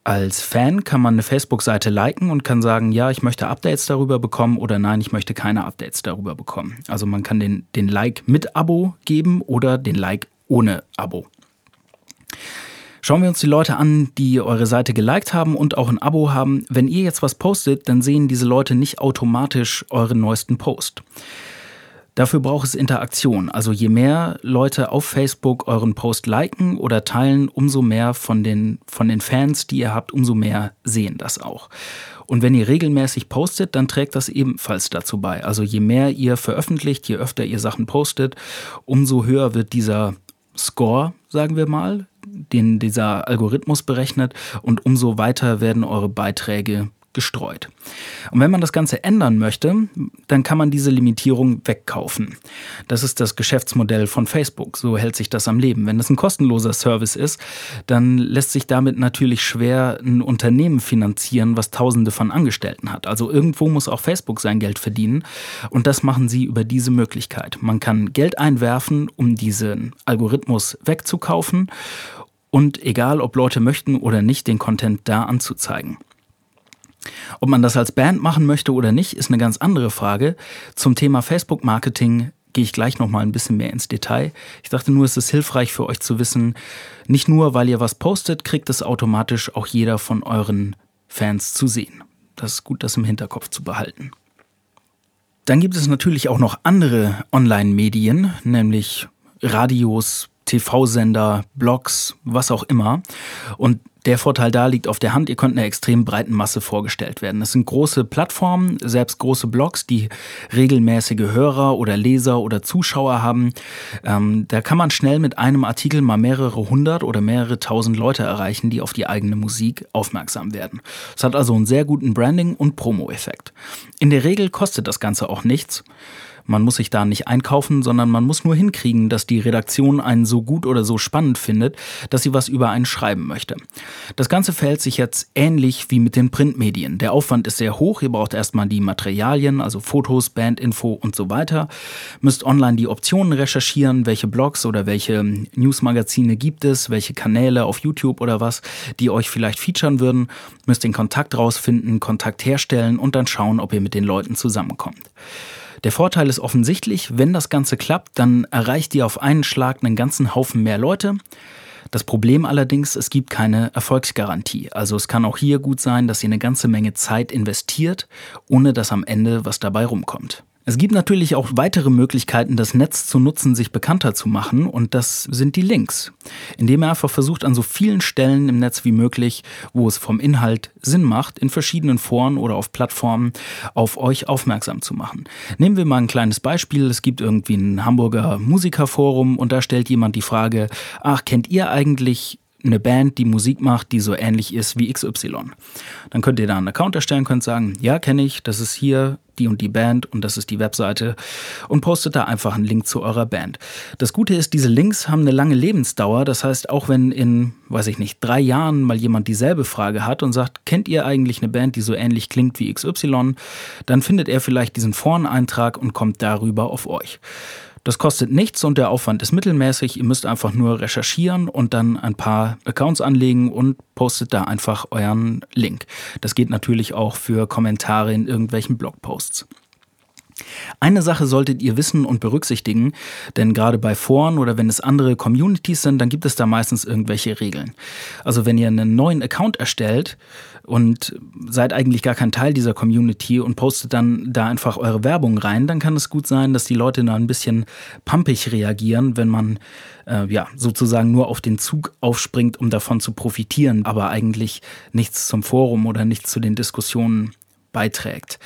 als Fan kann man eine Facebook-Seite liken und kann sagen, ja, ich möchte Updates darüber bekommen oder nein, ich möchte keine Updates darüber bekommen. Also man kann den, den Like mit Abo geben oder den Like ohne Abo. Schauen wir uns die Leute an, die eure Seite geliked haben und auch ein Abo haben. Wenn ihr jetzt was postet, dann sehen diese Leute nicht automatisch euren neuesten Post. Dafür braucht es Interaktion. Also je mehr Leute auf Facebook euren Post liken oder teilen, umso mehr von den, von den Fans, die ihr habt, umso mehr sehen das auch. Und wenn ihr regelmäßig postet, dann trägt das ebenfalls dazu bei. Also je mehr ihr veröffentlicht, je öfter ihr Sachen postet, umso höher wird dieser Score, sagen wir mal, den dieser Algorithmus berechnet und umso weiter werden eure Beiträge gestreut. Und wenn man das Ganze ändern möchte, dann kann man diese Limitierung wegkaufen. Das ist das Geschäftsmodell von Facebook. So hält sich das am Leben. Wenn das ein kostenloser Service ist, dann lässt sich damit natürlich schwer ein Unternehmen finanzieren, was Tausende von Angestellten hat. Also irgendwo muss auch Facebook sein Geld verdienen. Und das machen sie über diese Möglichkeit. Man kann Geld einwerfen, um diesen Algorithmus wegzukaufen und egal ob Leute möchten oder nicht, den Content da anzuzeigen. Ob man das als Band machen möchte oder nicht, ist eine ganz andere Frage. Zum Thema Facebook-Marketing gehe ich gleich noch mal ein bisschen mehr ins Detail. Ich dachte nur, es ist hilfreich für euch zu wissen, nicht nur, weil ihr was postet, kriegt es automatisch auch jeder von euren Fans zu sehen. Das ist gut, das im Hinterkopf zu behalten. Dann gibt es natürlich auch noch andere Online-Medien, nämlich Radios, TV-Sender, Blogs, was auch immer. Und der Vorteil da liegt auf der Hand, ihr könnt einer extrem breiten Masse vorgestellt werden. Es sind große Plattformen, selbst große Blogs, die regelmäßige Hörer oder Leser oder Zuschauer haben. Ähm, da kann man schnell mit einem Artikel mal mehrere hundert oder mehrere tausend Leute erreichen, die auf die eigene Musik aufmerksam werden. Es hat also einen sehr guten Branding- und Promo-Effekt. In der Regel kostet das Ganze auch nichts. Man muss sich da nicht einkaufen, sondern man muss nur hinkriegen, dass die Redaktion einen so gut oder so spannend findet, dass sie was über einen schreiben möchte. Das Ganze verhält sich jetzt ähnlich wie mit den Printmedien. Der Aufwand ist sehr hoch. Ihr braucht erstmal die Materialien, also Fotos, Bandinfo und so weiter. Müsst online die Optionen recherchieren, welche Blogs oder welche Newsmagazine gibt es, welche Kanäle auf YouTube oder was, die euch vielleicht featuren würden. Müsst den Kontakt rausfinden, Kontakt herstellen und dann schauen, ob ihr mit den Leuten zusammenkommt. Der Vorteil ist offensichtlich, wenn das Ganze klappt, dann erreicht ihr auf einen Schlag einen ganzen Haufen mehr Leute. Das Problem allerdings, es gibt keine Erfolgsgarantie. Also es kann auch hier gut sein, dass ihr eine ganze Menge Zeit investiert, ohne dass am Ende was dabei rumkommt. Es gibt natürlich auch weitere Möglichkeiten, das Netz zu nutzen, sich bekannter zu machen, und das sind die Links, indem er einfach versucht, an so vielen Stellen im Netz wie möglich, wo es vom Inhalt Sinn macht, in verschiedenen Foren oder auf Plattformen auf euch aufmerksam zu machen. Nehmen wir mal ein kleines Beispiel. Es gibt irgendwie ein Hamburger Musikerforum und da stellt jemand die Frage, ach, kennt ihr eigentlich eine Band, die Musik macht, die so ähnlich ist wie XY. Dann könnt ihr da einen Account erstellen, könnt sagen, ja, kenne ich, das ist hier die und die Band und das ist die Webseite und postet da einfach einen Link zu eurer Band. Das Gute ist, diese Links haben eine lange Lebensdauer. Das heißt, auch wenn in, weiß ich nicht, drei Jahren mal jemand dieselbe Frage hat und sagt, kennt ihr eigentlich eine Band, die so ähnlich klingt wie XY, dann findet er vielleicht diesen Foreneintrag und kommt darüber auf euch. Das kostet nichts und der Aufwand ist mittelmäßig. Ihr müsst einfach nur recherchieren und dann ein paar Accounts anlegen und postet da einfach euren Link. Das geht natürlich auch für Kommentare in irgendwelchen Blogposts. Eine Sache solltet ihr wissen und berücksichtigen, denn gerade bei Foren oder wenn es andere Communities sind, dann gibt es da meistens irgendwelche Regeln. Also wenn ihr einen neuen Account erstellt und seid eigentlich gar kein Teil dieser Community und postet dann da einfach eure Werbung rein, dann kann es gut sein, dass die Leute da ein bisschen pumpig reagieren, wenn man äh, ja sozusagen nur auf den Zug aufspringt, um davon zu profitieren, aber eigentlich nichts zum Forum oder nichts zu den Diskussionen beiträgt.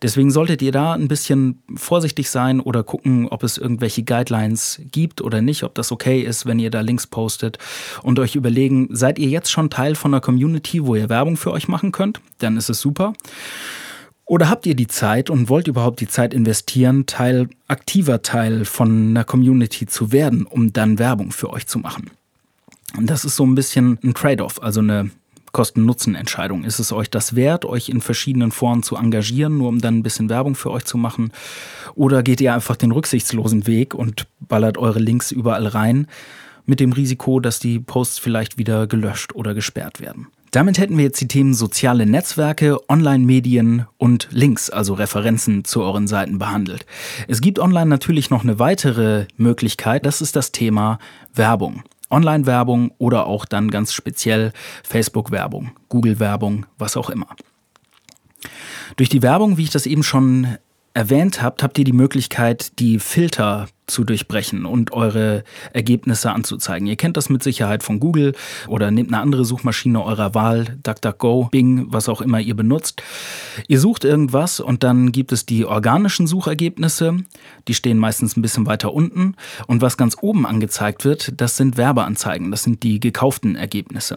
Deswegen solltet ihr da ein bisschen vorsichtig sein oder gucken, ob es irgendwelche Guidelines gibt oder nicht, ob das okay ist, wenn ihr da Links postet und euch überlegen, seid ihr jetzt schon Teil von einer Community, wo ihr Werbung für euch machen könnt? Dann ist es super. Oder habt ihr die Zeit und wollt überhaupt die Zeit investieren, Teil, aktiver Teil von einer Community zu werden, um dann Werbung für euch zu machen? Und das ist so ein bisschen ein Trade-off, also eine Kosten-Nutzen-Entscheidung. Ist es euch das wert, euch in verschiedenen Foren zu engagieren, nur um dann ein bisschen Werbung für euch zu machen? Oder geht ihr einfach den rücksichtslosen Weg und ballert eure Links überall rein, mit dem Risiko, dass die Posts vielleicht wieder gelöscht oder gesperrt werden? Damit hätten wir jetzt die Themen soziale Netzwerke, Online-Medien und Links, also Referenzen zu euren Seiten behandelt. Es gibt online natürlich noch eine weitere Möglichkeit, das ist das Thema Werbung. Online-Werbung oder auch dann ganz speziell Facebook-Werbung, Google-Werbung, was auch immer. Durch die Werbung, wie ich das eben schon erwähnt habt, habt ihr die Möglichkeit, die Filter zu durchbrechen und eure Ergebnisse anzuzeigen. Ihr kennt das mit Sicherheit von Google oder nehmt eine andere Suchmaschine eurer Wahl, DuckDuckGo, Bing, was auch immer ihr benutzt. Ihr sucht irgendwas und dann gibt es die organischen Suchergebnisse, die stehen meistens ein bisschen weiter unten und was ganz oben angezeigt wird, das sind Werbeanzeigen, das sind die gekauften Ergebnisse.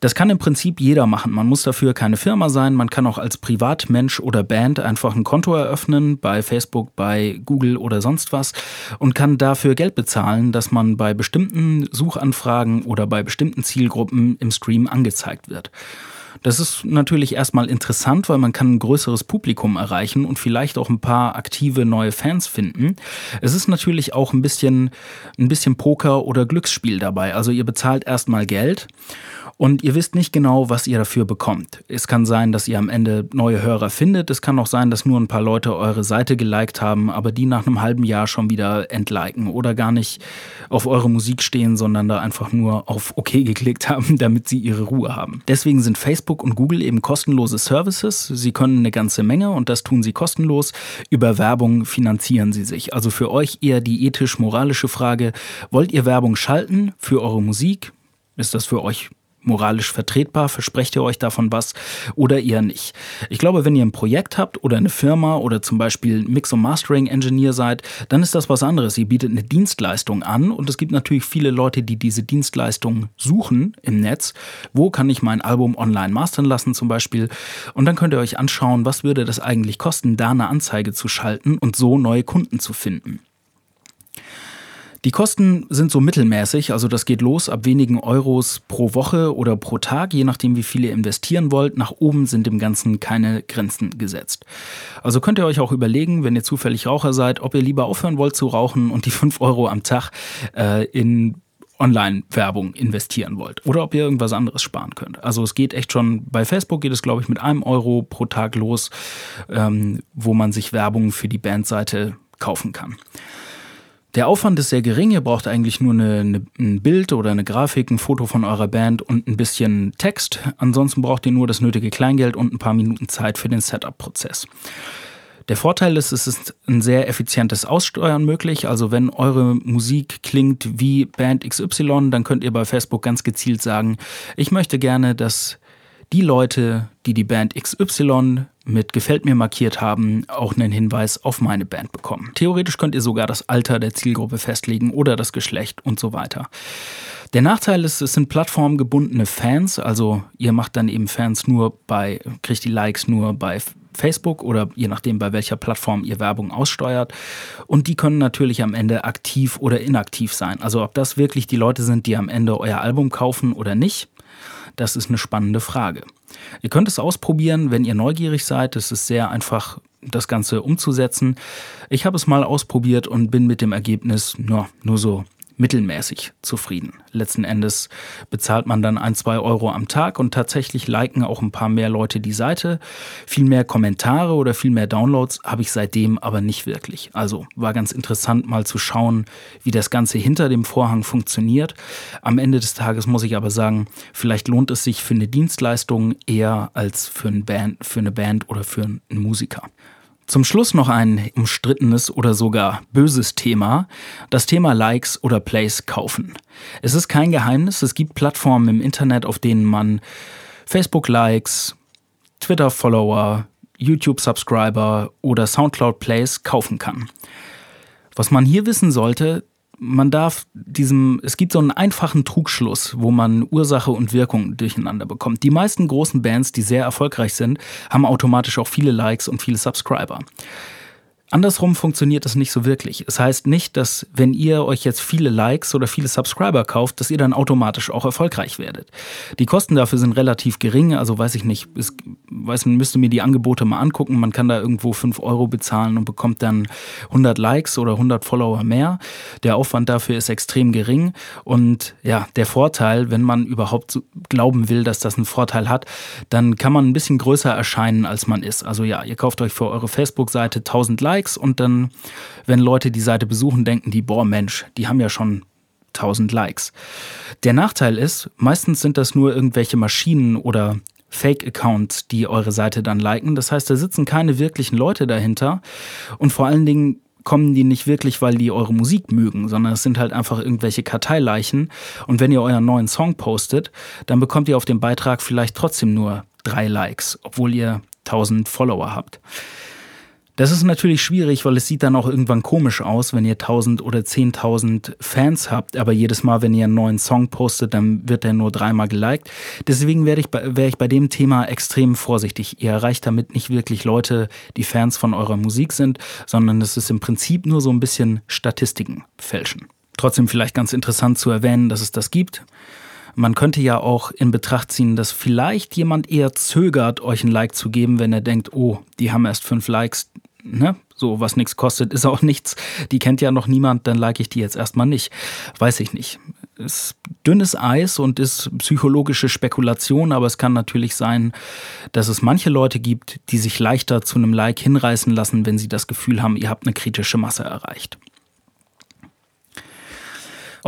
Das kann im Prinzip jeder machen. Man muss dafür keine Firma sein. Man kann auch als Privatmensch oder Band einfach ein Konto eröffnen bei Facebook, bei Google oder sonst was und kann dafür Geld bezahlen, dass man bei bestimmten Suchanfragen oder bei bestimmten Zielgruppen im Stream angezeigt wird. Das ist natürlich erstmal interessant, weil man kann ein größeres Publikum erreichen und vielleicht auch ein paar aktive neue Fans finden. Es ist natürlich auch ein bisschen, ein bisschen Poker oder Glücksspiel dabei. Also ihr bezahlt erstmal Geld und ihr wisst nicht genau, was ihr dafür bekommt. Es kann sein, dass ihr am Ende neue Hörer findet. Es kann auch sein, dass nur ein paar Leute eure Seite geliked haben, aber die nach einem halben Jahr schon wieder entliken oder gar nicht auf eure Musik stehen, sondern da einfach nur auf OK geklickt haben, damit sie ihre Ruhe haben. Deswegen sind Facebook und Google eben kostenlose Services. Sie können eine ganze Menge und das tun sie kostenlos. Über Werbung finanzieren sie sich. Also für euch eher die ethisch-moralische Frage, wollt ihr Werbung schalten für eure Musik? Ist das für euch moralisch vertretbar? Versprecht ihr euch davon was oder eher nicht? Ich glaube, wenn ihr ein Projekt habt oder eine Firma oder zum Beispiel Mix- und Mastering-Engineer seid, dann ist das was anderes. Ihr bietet eine Dienstleistung an und es gibt natürlich viele Leute, die diese Dienstleistung suchen im Netz. Wo kann ich mein Album online mastern lassen zum Beispiel? Und dann könnt ihr euch anschauen, was würde das eigentlich kosten, da eine Anzeige zu schalten und so neue Kunden zu finden. Die Kosten sind so mittelmäßig, also das geht los ab wenigen Euros pro Woche oder pro Tag, je nachdem wie viel ihr investieren wollt. Nach oben sind dem Ganzen keine Grenzen gesetzt. Also könnt ihr euch auch überlegen, wenn ihr zufällig Raucher seid, ob ihr lieber aufhören wollt zu rauchen und die 5 Euro am Tag äh, in Online-Werbung investieren wollt oder ob ihr irgendwas anderes sparen könnt. Also es geht echt schon, bei Facebook geht es glaube ich mit einem Euro pro Tag los, ähm, wo man sich Werbung für die Bandseite kaufen kann. Der Aufwand ist sehr gering. Ihr braucht eigentlich nur eine, eine, ein Bild oder eine Grafik, ein Foto von eurer Band und ein bisschen Text. Ansonsten braucht ihr nur das nötige Kleingeld und ein paar Minuten Zeit für den Setup-Prozess. Der Vorteil ist, es ist ein sehr effizientes Aussteuern möglich. Also wenn eure Musik klingt wie Band XY, dann könnt ihr bei Facebook ganz gezielt sagen, ich möchte gerne, dass die Leute, die die Band XY mit Gefällt mir markiert haben, auch einen Hinweis auf meine Band bekommen. Theoretisch könnt ihr sogar das Alter der Zielgruppe festlegen oder das Geschlecht und so weiter. Der Nachteil ist, es sind plattformgebundene Fans, also ihr macht dann eben Fans nur bei, kriegt die Likes nur bei Facebook oder je nachdem, bei welcher Plattform ihr Werbung aussteuert. Und die können natürlich am Ende aktiv oder inaktiv sein. Also ob das wirklich die Leute sind, die am Ende euer Album kaufen oder nicht, das ist eine spannende Frage. Ihr könnt es ausprobieren, wenn ihr neugierig seid. Es ist sehr einfach, das Ganze umzusetzen. Ich habe es mal ausprobiert und bin mit dem Ergebnis nur, nur so mittelmäßig zufrieden. Letzten Endes bezahlt man dann ein, zwei Euro am Tag und tatsächlich liken auch ein paar mehr Leute die Seite. Viel mehr Kommentare oder viel mehr Downloads habe ich seitdem aber nicht wirklich. Also war ganz interessant mal zu schauen, wie das Ganze hinter dem Vorhang funktioniert. Am Ende des Tages muss ich aber sagen, vielleicht lohnt es sich für eine Dienstleistung eher als für, ein Band, für eine Band oder für einen Musiker. Zum Schluss noch ein umstrittenes oder sogar böses Thema, das Thema Likes oder Plays kaufen. Es ist kein Geheimnis, es gibt Plattformen im Internet, auf denen man Facebook-Likes, Twitter-Follower, YouTube-Subscriber oder SoundCloud-Plays kaufen kann. Was man hier wissen sollte, man darf diesem, es gibt so einen einfachen Trugschluss, wo man Ursache und Wirkung durcheinander bekommt. Die meisten großen Bands, die sehr erfolgreich sind, haben automatisch auch viele Likes und viele Subscriber. Andersrum funktioniert das nicht so wirklich. Es heißt nicht, dass wenn ihr euch jetzt viele Likes oder viele Subscriber kauft, dass ihr dann automatisch auch erfolgreich werdet. Die Kosten dafür sind relativ gering, also weiß ich nicht, es, weiß, man müsste mir die Angebote mal angucken. Man kann da irgendwo 5 Euro bezahlen und bekommt dann 100 Likes oder 100 Follower mehr. Der Aufwand dafür ist extrem gering und ja, der Vorteil, wenn man überhaupt glauben will, dass das einen Vorteil hat, dann kann man ein bisschen größer erscheinen, als man ist. Also ja, ihr kauft euch für eure Facebook-Seite 1000 Likes Likes und dann, wenn Leute die Seite besuchen, denken die, boah Mensch, die haben ja schon 1000 Likes. Der Nachteil ist, meistens sind das nur irgendwelche Maschinen oder Fake-Accounts, die eure Seite dann liken. Das heißt, da sitzen keine wirklichen Leute dahinter und vor allen Dingen kommen die nicht wirklich, weil die eure Musik mögen, sondern es sind halt einfach irgendwelche Karteileichen. Und wenn ihr euren neuen Song postet, dann bekommt ihr auf dem Beitrag vielleicht trotzdem nur drei Likes, obwohl ihr 1000 Follower habt. Das ist natürlich schwierig, weil es sieht dann auch irgendwann komisch aus, wenn ihr 1000 oder 10.000 Fans habt, aber jedes Mal, wenn ihr einen neuen Song postet, dann wird er nur dreimal geliked. Deswegen wäre ich, bei, wär ich bei dem Thema extrem vorsichtig. Ihr erreicht damit nicht wirklich Leute, die Fans von eurer Musik sind, sondern es ist im Prinzip nur so ein bisschen Statistiken fälschen. Trotzdem vielleicht ganz interessant zu erwähnen, dass es das gibt. Man könnte ja auch in Betracht ziehen, dass vielleicht jemand eher zögert, euch ein Like zu geben, wenn er denkt, oh, die haben erst fünf Likes, ne? So, was nichts kostet, ist auch nichts. Die kennt ja noch niemand, dann like ich die jetzt erstmal nicht. Weiß ich nicht. Ist dünnes Eis und ist psychologische Spekulation, aber es kann natürlich sein, dass es manche Leute gibt, die sich leichter zu einem Like hinreißen lassen, wenn sie das Gefühl haben, ihr habt eine kritische Masse erreicht.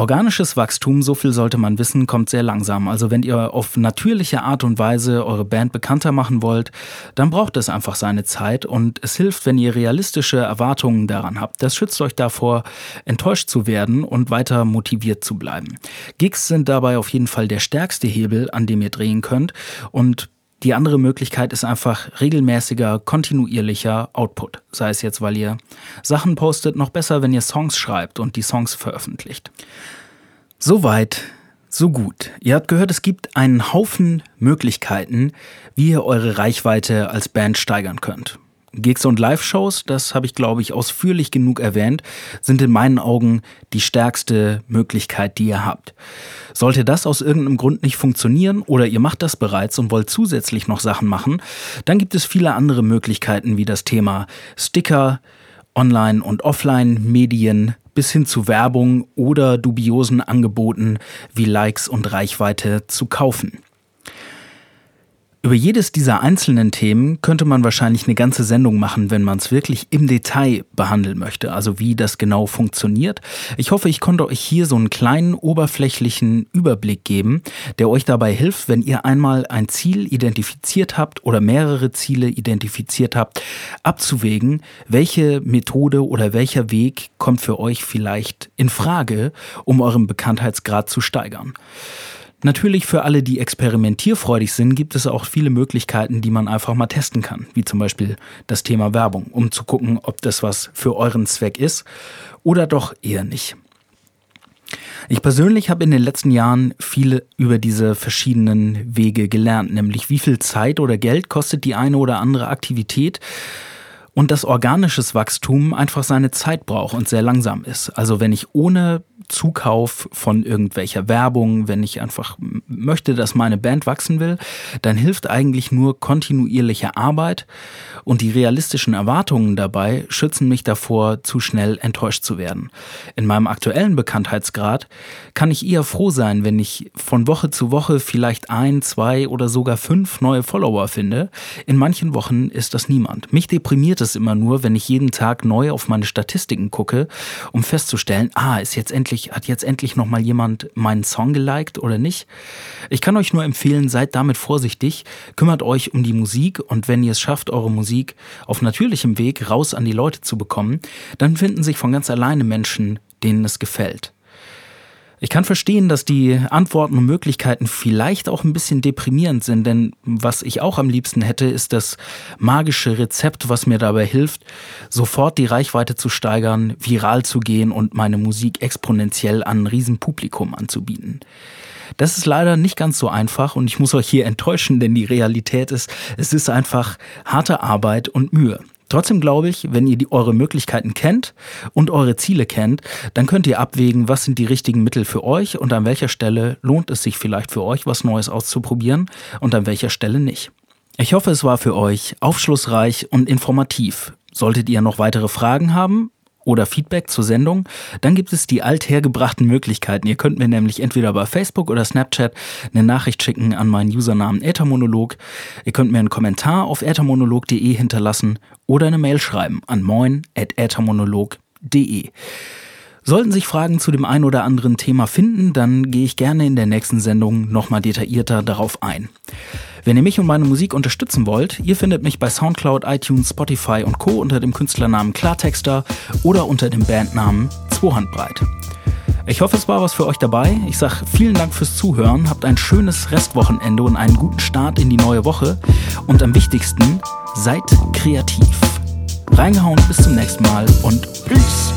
Organisches Wachstum, so viel sollte man wissen, kommt sehr langsam. Also wenn ihr auf natürliche Art und Weise eure Band bekannter machen wollt, dann braucht es einfach seine Zeit und es hilft, wenn ihr realistische Erwartungen daran habt. Das schützt euch davor, enttäuscht zu werden und weiter motiviert zu bleiben. Gigs sind dabei auf jeden Fall der stärkste Hebel, an dem ihr drehen könnt und die andere Möglichkeit ist einfach regelmäßiger, kontinuierlicher Output. Sei es jetzt, weil ihr Sachen postet, noch besser, wenn ihr Songs schreibt und die Songs veröffentlicht. Soweit, so gut. Ihr habt gehört, es gibt einen Haufen Möglichkeiten, wie ihr eure Reichweite als Band steigern könnt. Gigs und Live-Shows, das habe ich glaube ich ausführlich genug erwähnt, sind in meinen Augen die stärkste Möglichkeit, die ihr habt. Sollte das aus irgendeinem Grund nicht funktionieren oder ihr macht das bereits und wollt zusätzlich noch Sachen machen, dann gibt es viele andere Möglichkeiten wie das Thema Sticker, Online- und Offline-Medien bis hin zu Werbung oder dubiosen Angeboten wie Likes und Reichweite zu kaufen. Über jedes dieser einzelnen Themen könnte man wahrscheinlich eine ganze Sendung machen, wenn man es wirklich im Detail behandeln möchte, also wie das genau funktioniert. Ich hoffe, ich konnte euch hier so einen kleinen oberflächlichen Überblick geben, der euch dabei hilft, wenn ihr einmal ein Ziel identifiziert habt oder mehrere Ziele identifiziert habt, abzuwägen, welche Methode oder welcher Weg kommt für euch vielleicht in Frage, um euren Bekanntheitsgrad zu steigern. Natürlich für alle, die experimentierfreudig sind, gibt es auch viele Möglichkeiten, die man einfach mal testen kann, wie zum Beispiel das Thema Werbung, um zu gucken, ob das was für euren Zweck ist oder doch eher nicht. Ich persönlich habe in den letzten Jahren viele über diese verschiedenen Wege gelernt, nämlich wie viel Zeit oder Geld kostet die eine oder andere Aktivität und dass organisches Wachstum einfach seine Zeit braucht und sehr langsam ist. Also wenn ich ohne Zukauf von irgendwelcher Werbung, wenn ich einfach möchte, dass meine Band wachsen will, dann hilft eigentlich nur kontinuierliche Arbeit und die realistischen Erwartungen dabei schützen mich davor, zu schnell enttäuscht zu werden. In meinem aktuellen Bekanntheitsgrad kann ich eher froh sein, wenn ich von Woche zu Woche vielleicht ein, zwei oder sogar fünf neue Follower finde. In manchen Wochen ist das niemand. Mich deprimiert es immer nur, wenn ich jeden Tag neu auf meine Statistiken gucke, um festzustellen, ah, ist jetzt endlich, hat jetzt endlich noch mal jemand meinen Song geliked oder nicht. Ich kann euch nur empfehlen, seid damit vorsichtig, kümmert euch um die Musik und wenn ihr es schafft, eure Musik auf natürlichem Weg raus an die Leute zu bekommen, dann finden sich von ganz alleine Menschen, denen es gefällt. Ich kann verstehen, dass die Antworten und Möglichkeiten vielleicht auch ein bisschen deprimierend sind, denn was ich auch am liebsten hätte, ist das magische Rezept, was mir dabei hilft, sofort die Reichweite zu steigern, viral zu gehen und meine Musik exponentiell an ein Riesenpublikum anzubieten. Das ist leider nicht ganz so einfach und ich muss euch hier enttäuschen, denn die Realität ist, es ist einfach harte Arbeit und Mühe. Trotzdem glaube ich, wenn ihr die, eure Möglichkeiten kennt und eure Ziele kennt, dann könnt ihr abwägen, was sind die richtigen Mittel für euch und an welcher Stelle lohnt es sich vielleicht für euch, was Neues auszuprobieren und an welcher Stelle nicht. Ich hoffe, es war für euch aufschlussreich und informativ. Solltet ihr noch weitere Fragen haben, oder Feedback zur Sendung, dann gibt es die althergebrachten Möglichkeiten. Ihr könnt mir nämlich entweder bei Facebook oder Snapchat eine Nachricht schicken an meinen Usernamen Äthermonolog. Ihr könnt mir einen Kommentar auf äthermonolog.de hinterlassen oder eine Mail schreiben an moin.äthermonolog.de. Sollten sich Fragen zu dem ein oder anderen Thema finden, dann gehe ich gerne in der nächsten Sendung nochmal detaillierter darauf ein. Wenn ihr mich und meine Musik unterstützen wollt, ihr findet mich bei Soundcloud, iTunes, Spotify und Co. unter dem Künstlernamen Klartexter oder unter dem Bandnamen Zwohandbreit. Ich hoffe, es war was für euch dabei. Ich sage vielen Dank fürs Zuhören, habt ein schönes Restwochenende und einen guten Start in die neue Woche und am wichtigsten, seid kreativ. Reingehauen, bis zum nächsten Mal und Peace!